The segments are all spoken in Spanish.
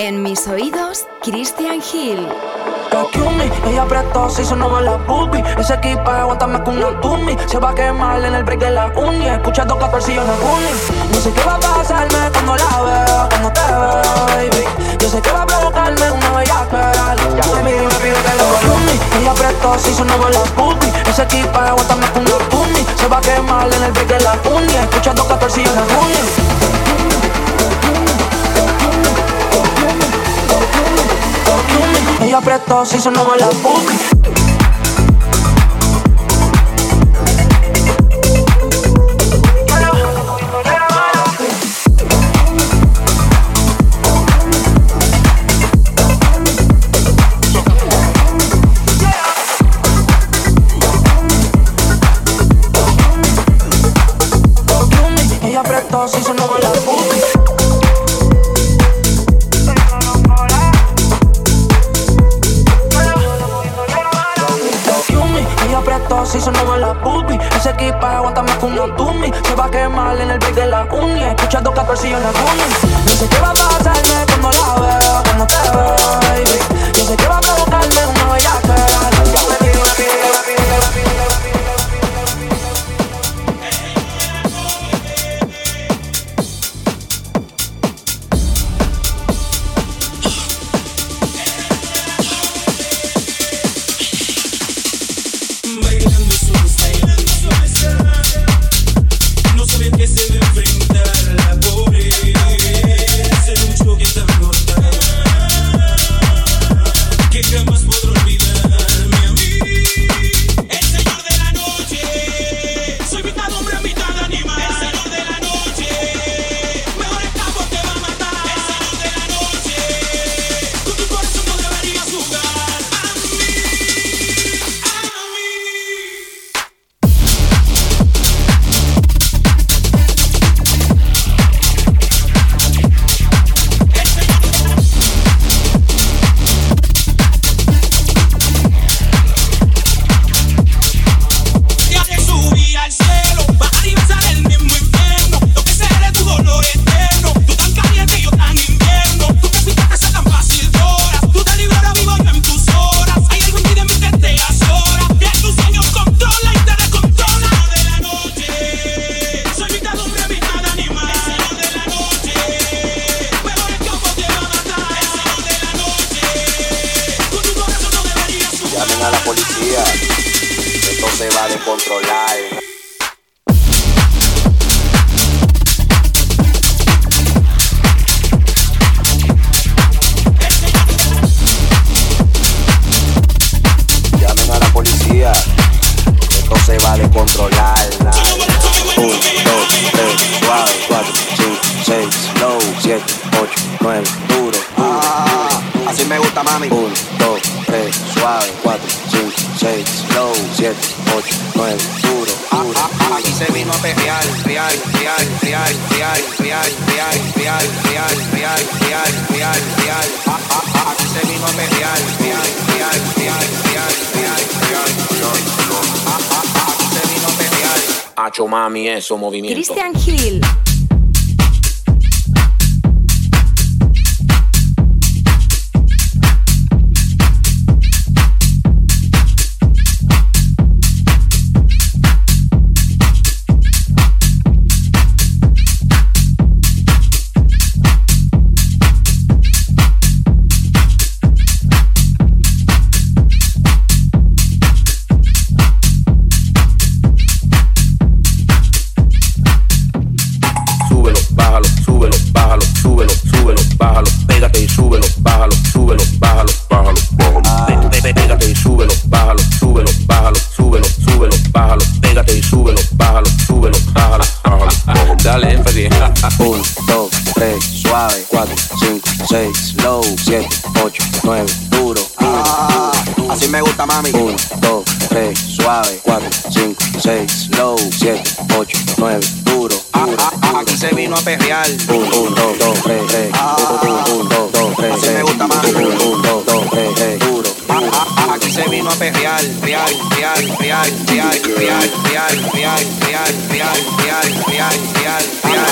En mis oídos, Christian Hill. Takumi, ella apretó, se hizo nueva la boobie Ese equipo aguántame con una dummy Se va a quemar en el break de la uni. Escucha dos catorcillos en el No sé qué va a pasarme cuando la veo Cuando te veo, baby. Yo sé que va a provocarme una bella Ya me me pide que lo Takumi, ella apretó, se hizo nueva la boobie Ese equipo aguántame con una dummy Se va a quemar en el break de la uni. Escucha dos catorcillos en el uni Ella apretó, se hizo nueva la boobie equipo aguántame con una dummy Se va a quemar en el break de la uni Escucha dos catorcillos en la uni 7, 8, 9, duro, duro. así me gusta, mami. 1, 2, 3, suave. 4, 5, 6, low. 7, 8, 9, duro, duro. aquí se vino a pejear, real, real, real, real, real, real, real, real, real, real, real, real. Aquí se vino a pejear, real, real, real, real, real, real, real. Aquí se vino a pejear. Hacho mami, eso movimiento. Christian Hill. real, real, real, real, real, real, real, real.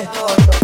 todo.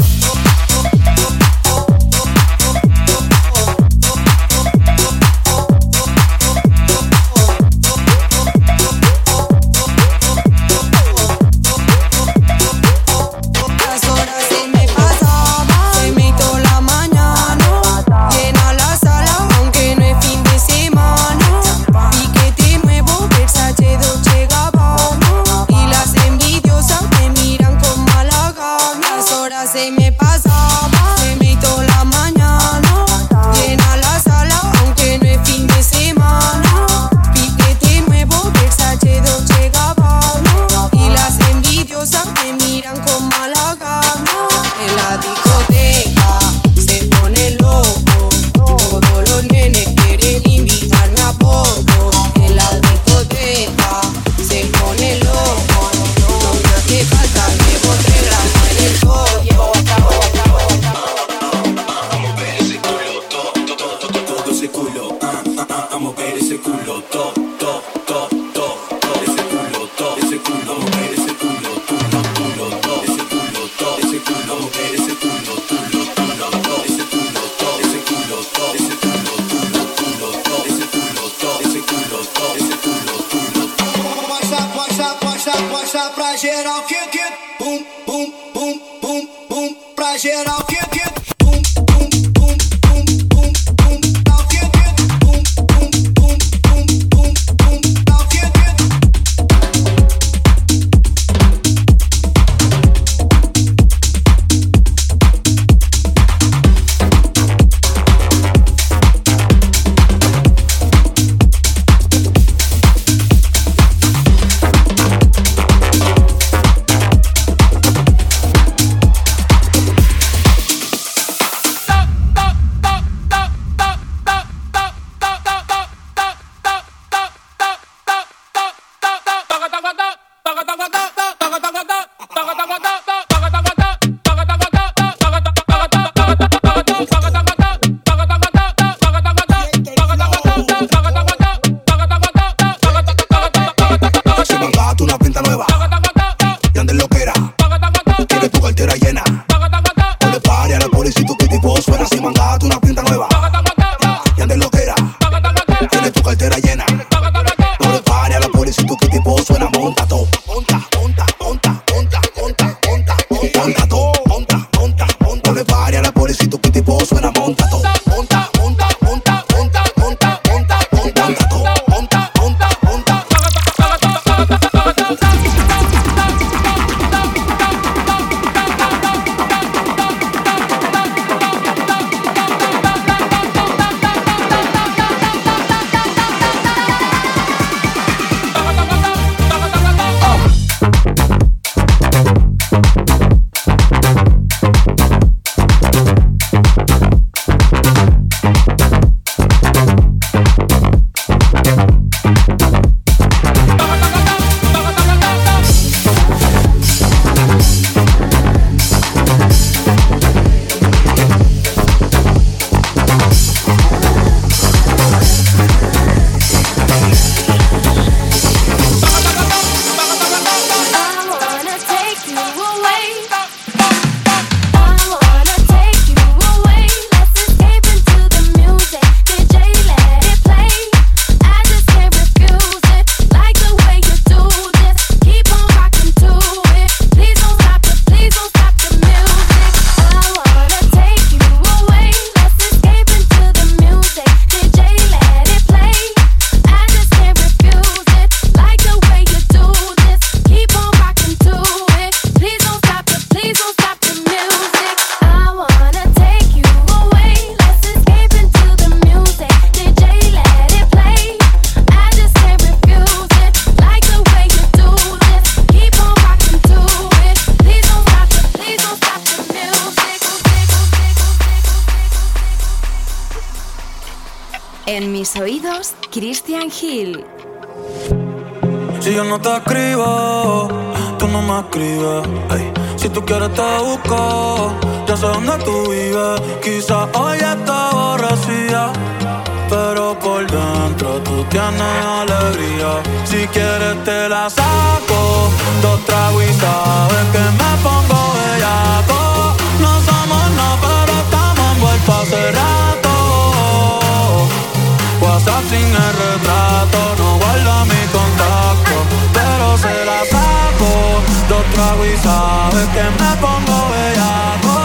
trago y sabes que me pongo bellaco.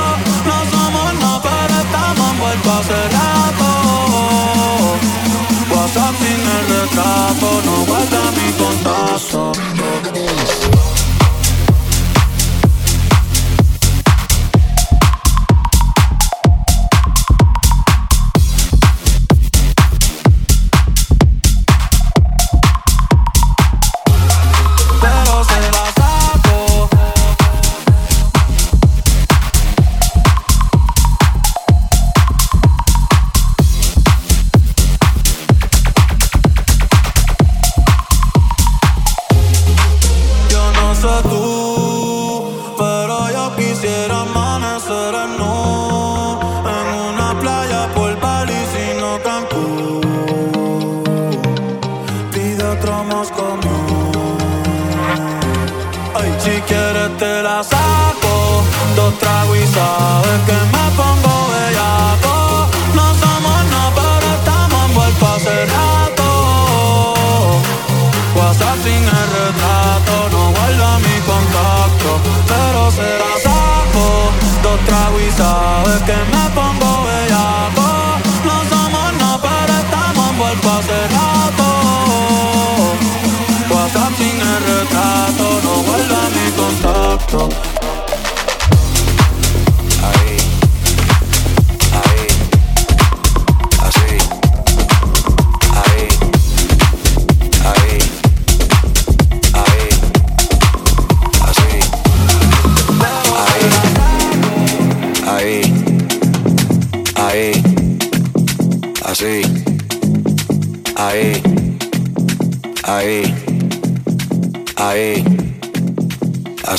No somos no, pero estamos envueltos hace rato. WhatsApp el retrato, no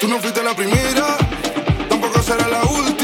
Tú no fuiste la primera, tampoco será la última.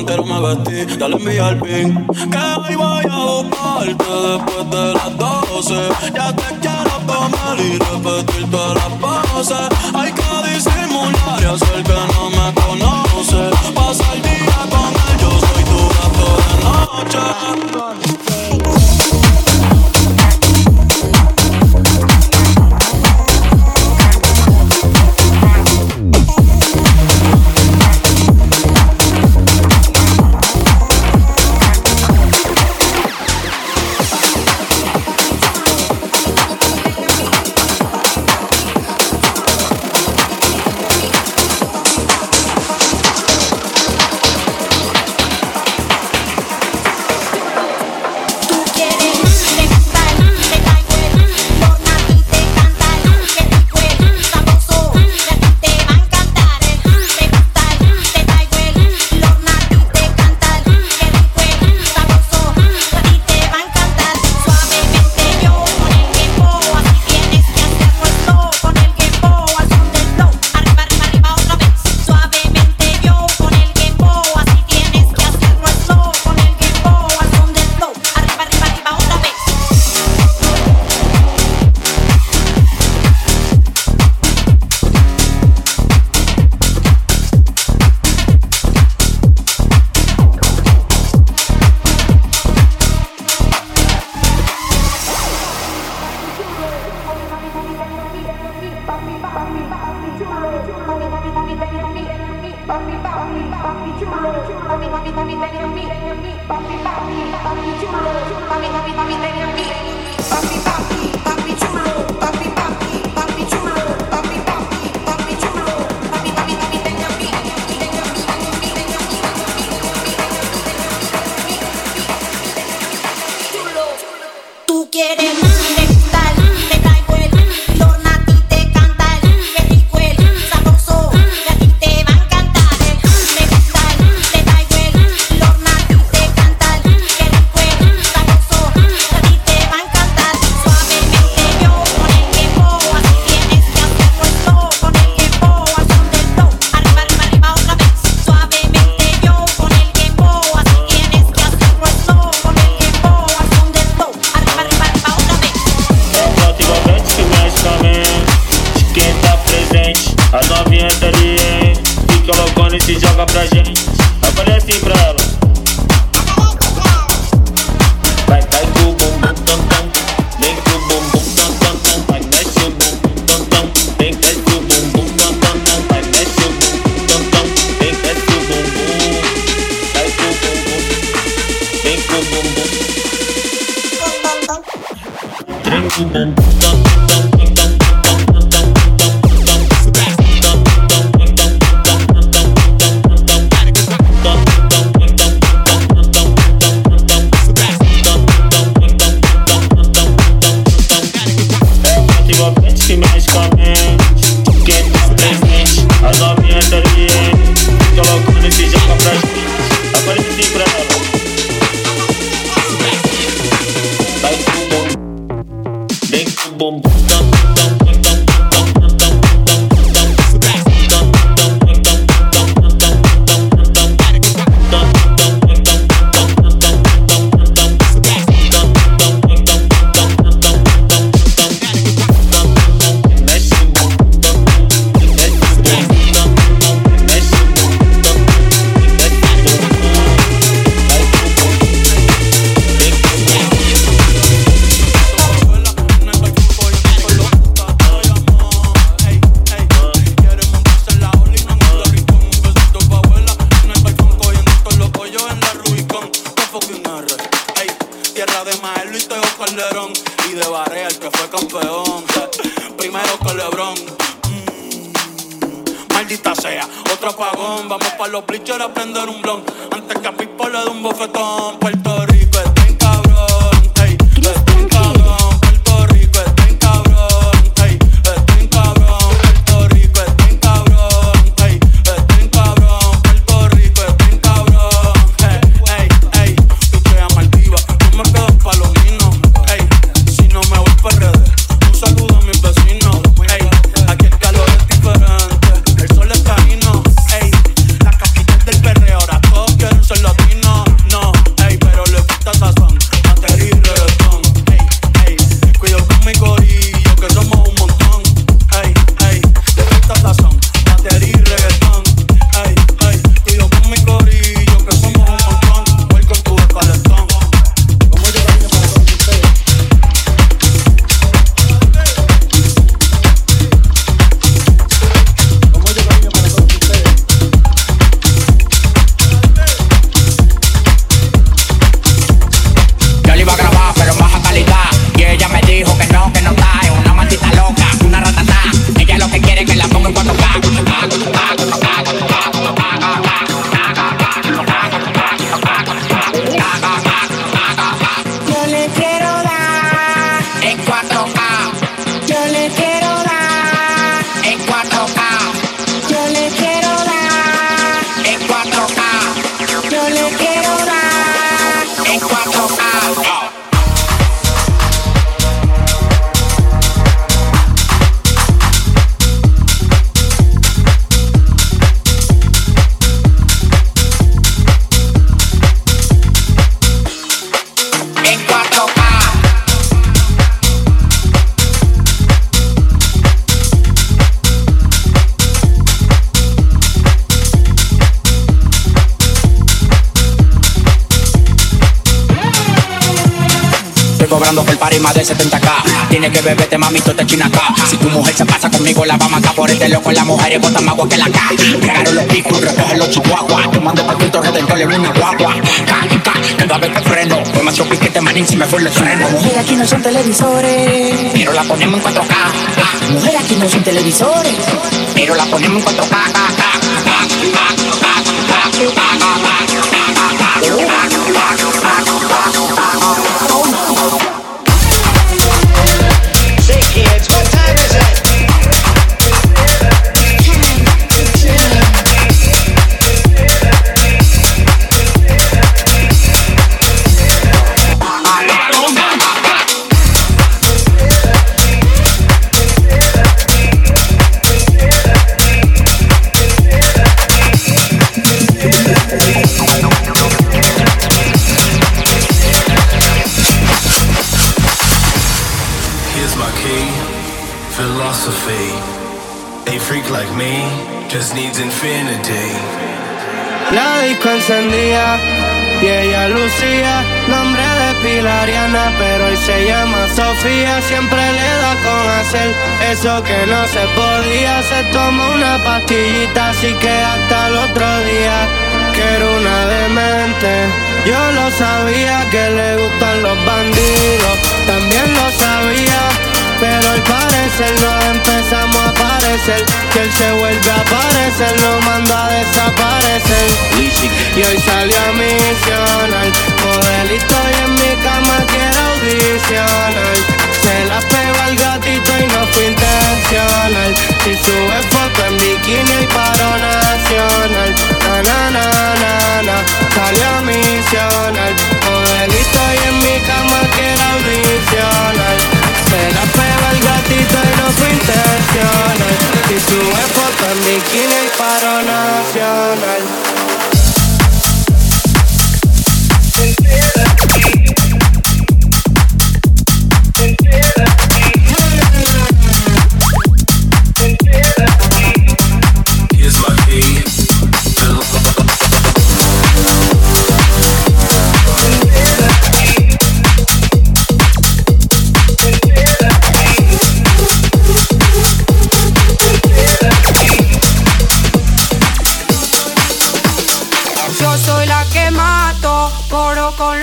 entero me vestí, dale envía al pin. Que hoy voy a buscarte después de las 12. Ya te quiero tomar y Imam Baba party más de 70k. Tiene que beberte, mami, tú te china acá. Si tu mujer se pasa conmigo, la va a matar por este loco. La mujer es bota más agua que la K. Llegaron los picos, recogen los chihuahuas. Te mando pa' Cristo Redentor en una guagua. Ca, ca, cada vez que freno. Fue más piquete, manín, si me fue el estreno. Mujer aquí no son televisores Pero la ponemos en 4K. Mujer aquí no son televisores Pero la ponemos en 4K. Y ella lucía nombre de Pilariana, pero hoy se llama Sofía. Siempre le da con hacer eso que no se podía. Se toma una pastillita, así que hasta el otro día. Que era una demente, yo lo sabía que le gustan los bandidos, también lo sabía. Pero al parecer nos empezamos a aparecer. Que él se vuelve a aparecer, lo manda a desaparecer. Y hoy salió a misionar Modelito y en mi cama quiero audicionar. Se la pegó al gatito y no fue intencional. Si sube foto en bikini y paro nacional. Na na na na na. Salió a misionar. Modelito y en mi cama quiero audicionar se la pega el gatito y no fue intencional Y sube foto en bikini y paro nacional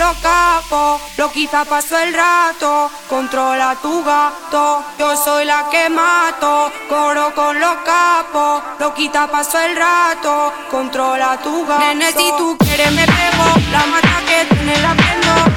los capos, loquita paso el rato, controla tu gato. Yo soy la que mato, coro con los capos, loquita paso el rato, controla tu gato. Nene, si tú quieres me pego, la mata que tiene la prendo,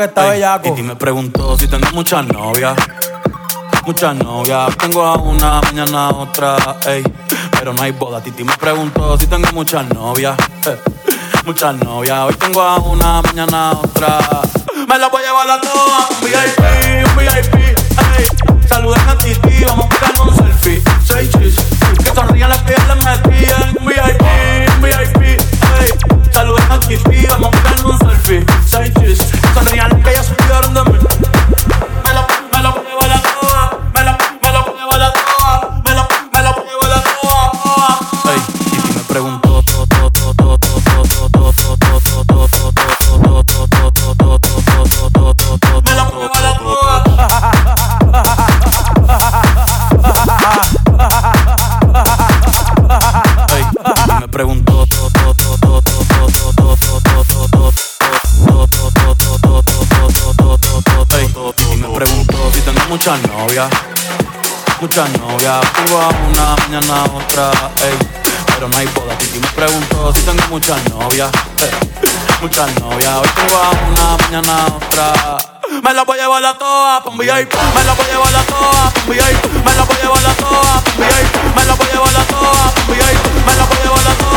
que está bellaco. Y me preguntó si tengo muchas novias. Muchas novias, tengo a una, mañana a otra, ey. Pero no hay boda. Titi me preguntó si tengo muchas novias. eh. Muchas novias, hoy tengo a una, mañana a otra. Me la voy a llevar a todas, un VIP, un VIP, ey. Saluden a Titi, vamos a pegar un selfie. Seis chis, que sonrían las que les metían. Un VIP, un VIP, ey. Saluden a Titi, vamos a pegar un selfie. Seis chis, que sonrían que ya olvidaron de mí. Muchas novias Muchas novias, tengo a una, mañana otra, ey. Pero no hay boda, Titi me preguntó si tengo muchas novias eh, Muchas novias, hoy tengo a una, mañana otra. Me la voy a llevar a todas pa' VIP Me la voy a llevar a todas pa' VIP Me la voy a llevar a todas pa' VIP Me la voy a llevar a todas pa' VIP Me la voy a llevar a todas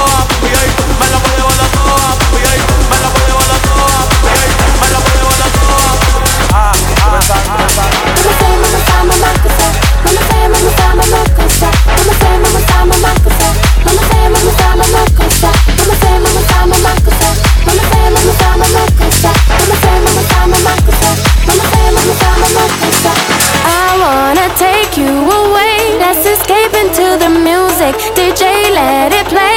take you away. Let's escape into the music. DJ, let it play.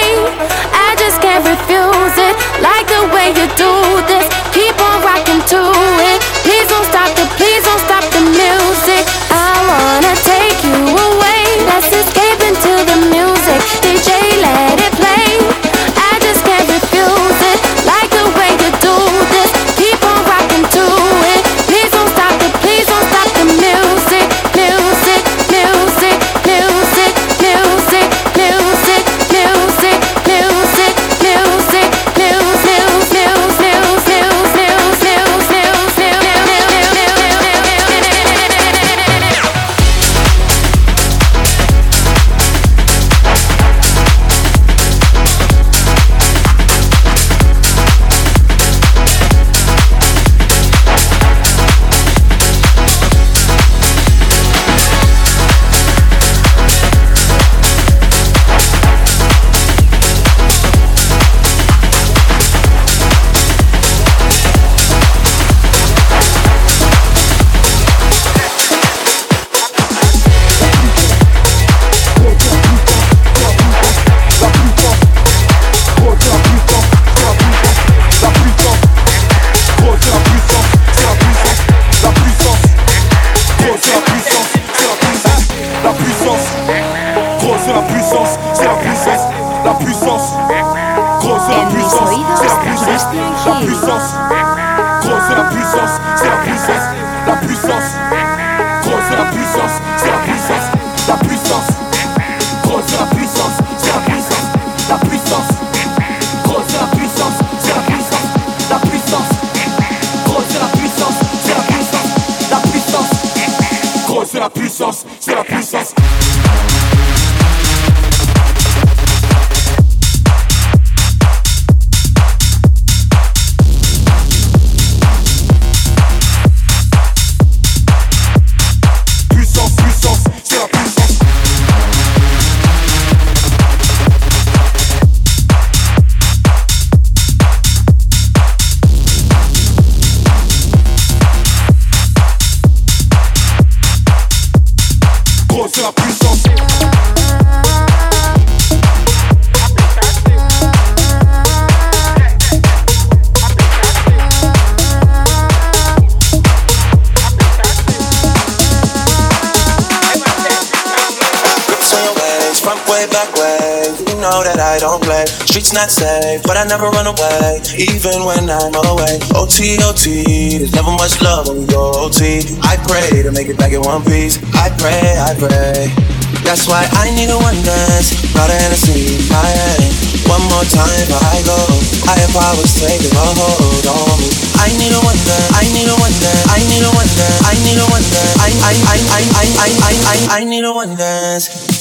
Know that I don't play. Streets not safe, but I never run away, even when I'm away. OT, OT, there's never much love when we go OT. I pray to make it back in one piece. I pray, I pray. That's why I need a one dance, not a Hennessy, in my hand. One more time before I go. Higher powers taking a hold on me. I need a one dance, I need a one dance, I need a one dance, I need a one dance, I I I I I I I I I need a one dance.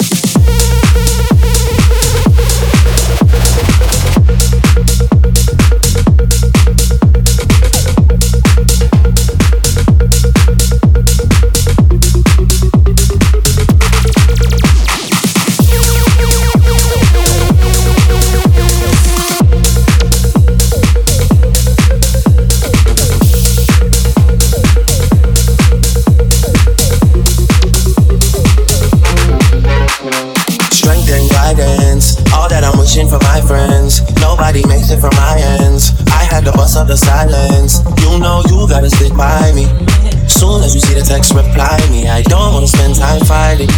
The silence. You know you gotta stick by me. Soon as you see the text, reply me. I don't wanna spend time fighting.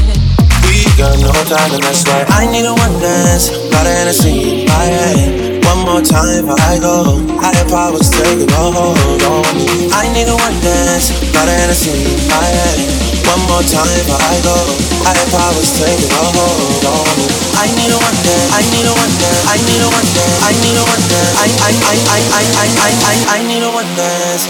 We got no time, and that's why I need a one dance. Got a Hennessy in my hand. One more time before I go. Higher powers taking hold on. I need a one dance. Got a Hennessy in my hand. One more time before I go. Higher powers taking hold on. I need a one dance. I need a one dance. I need a one dance. I need a one dance. I I I I I I I I I need a one dance.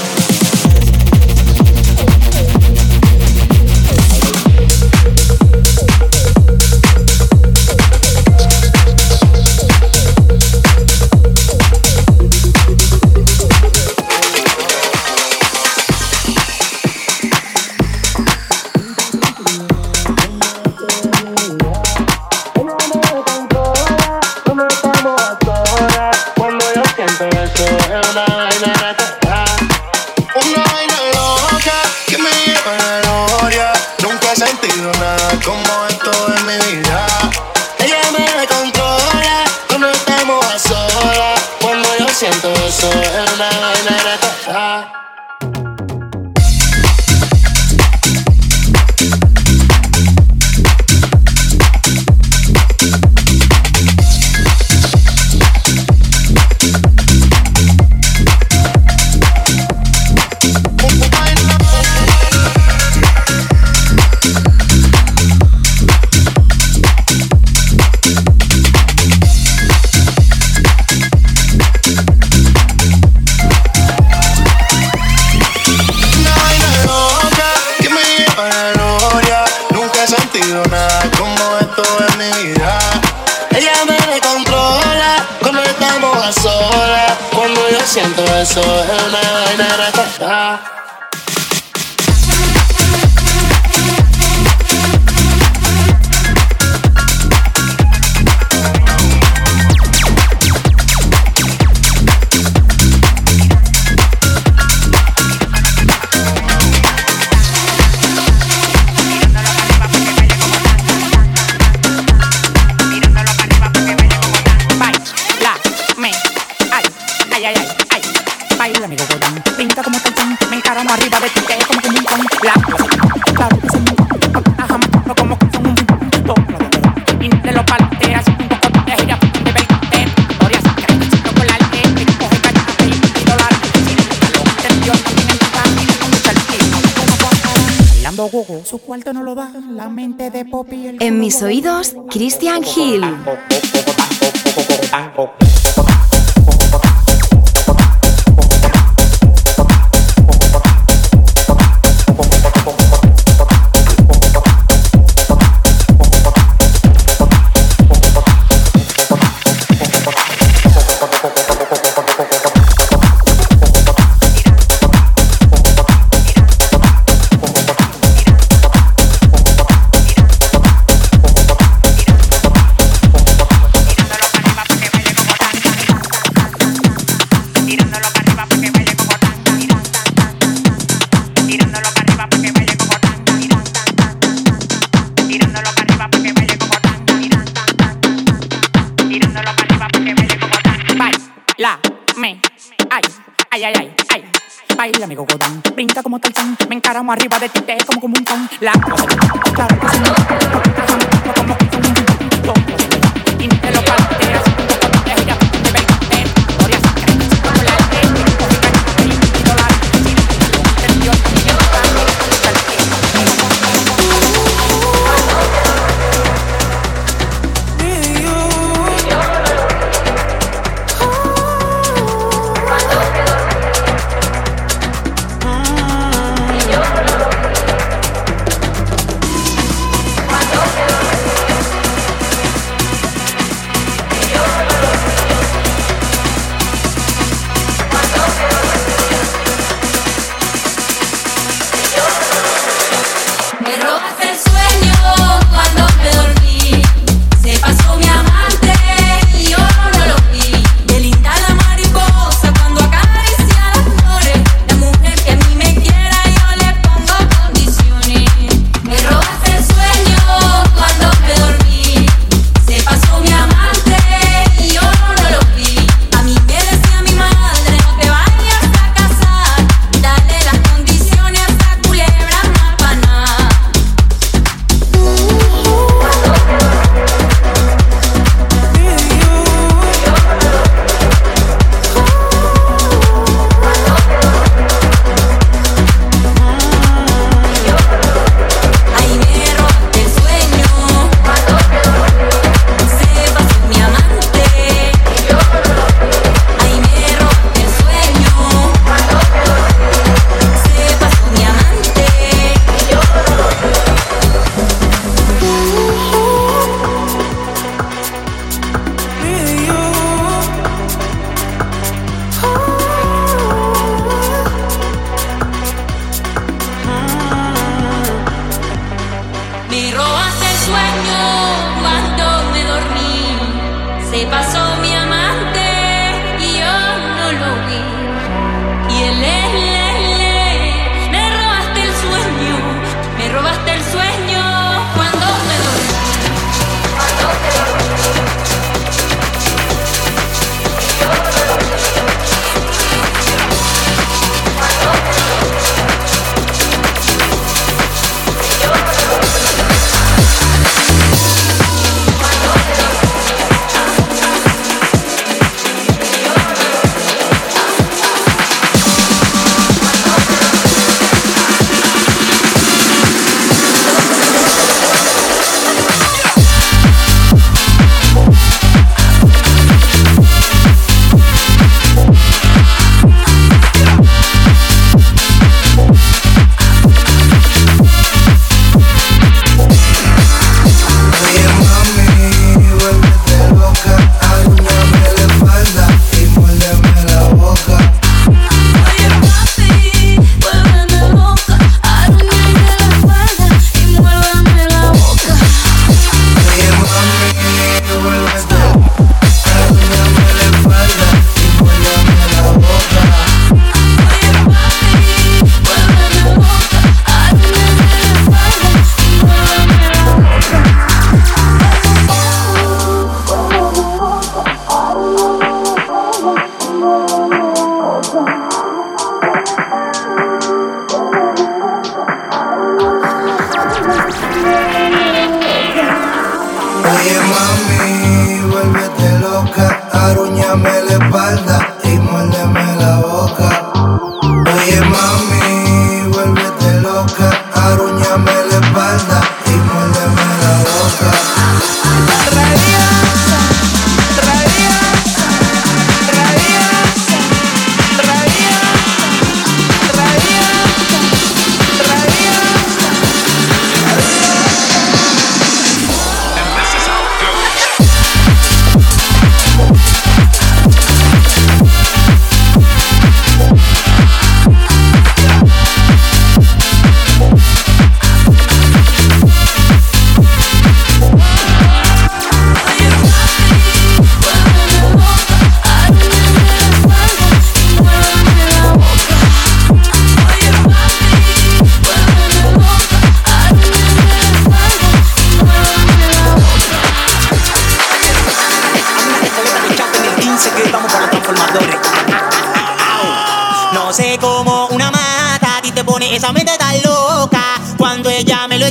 Mis oídos, Christian Hill. Arriba de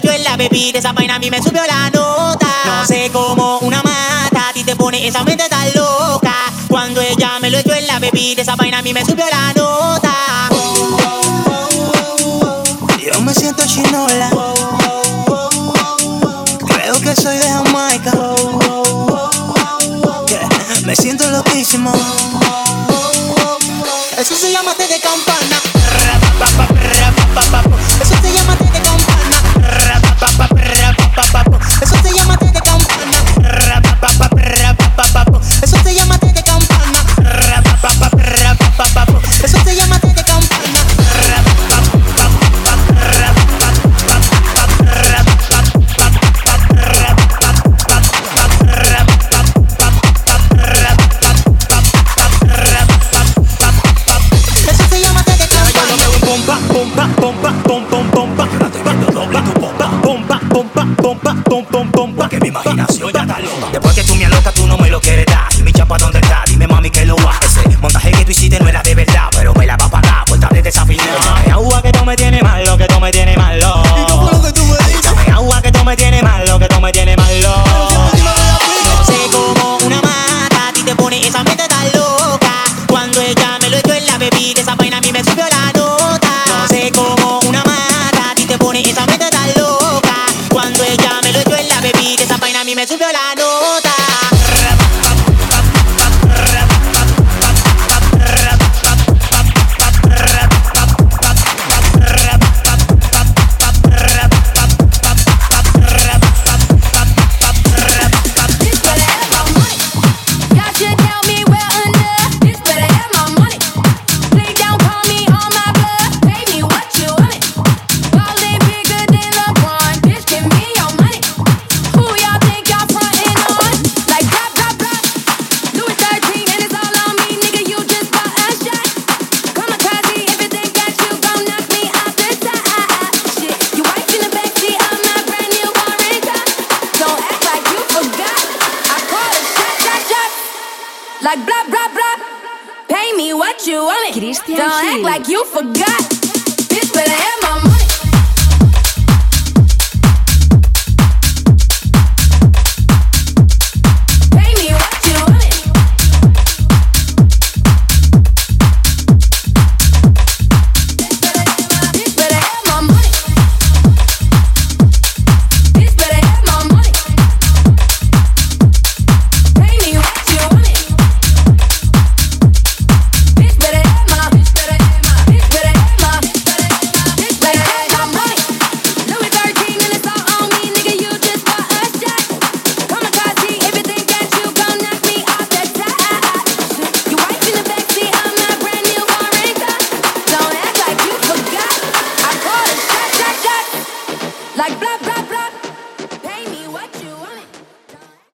Yo en la bebida, esa vaina a mí me subió la nota. No sé cómo una mata a ti te pone esa mente tan loca. Cuando ella me lo echó en la bebida, esa vaina a mí me subió la nota. Yo me siento chinola. Creo que soy de Jamaica. Me siento loquísimo. Eso se llama té de campana. Eso se llama té eso se llama te con palma. Eso llama te. Eso se llama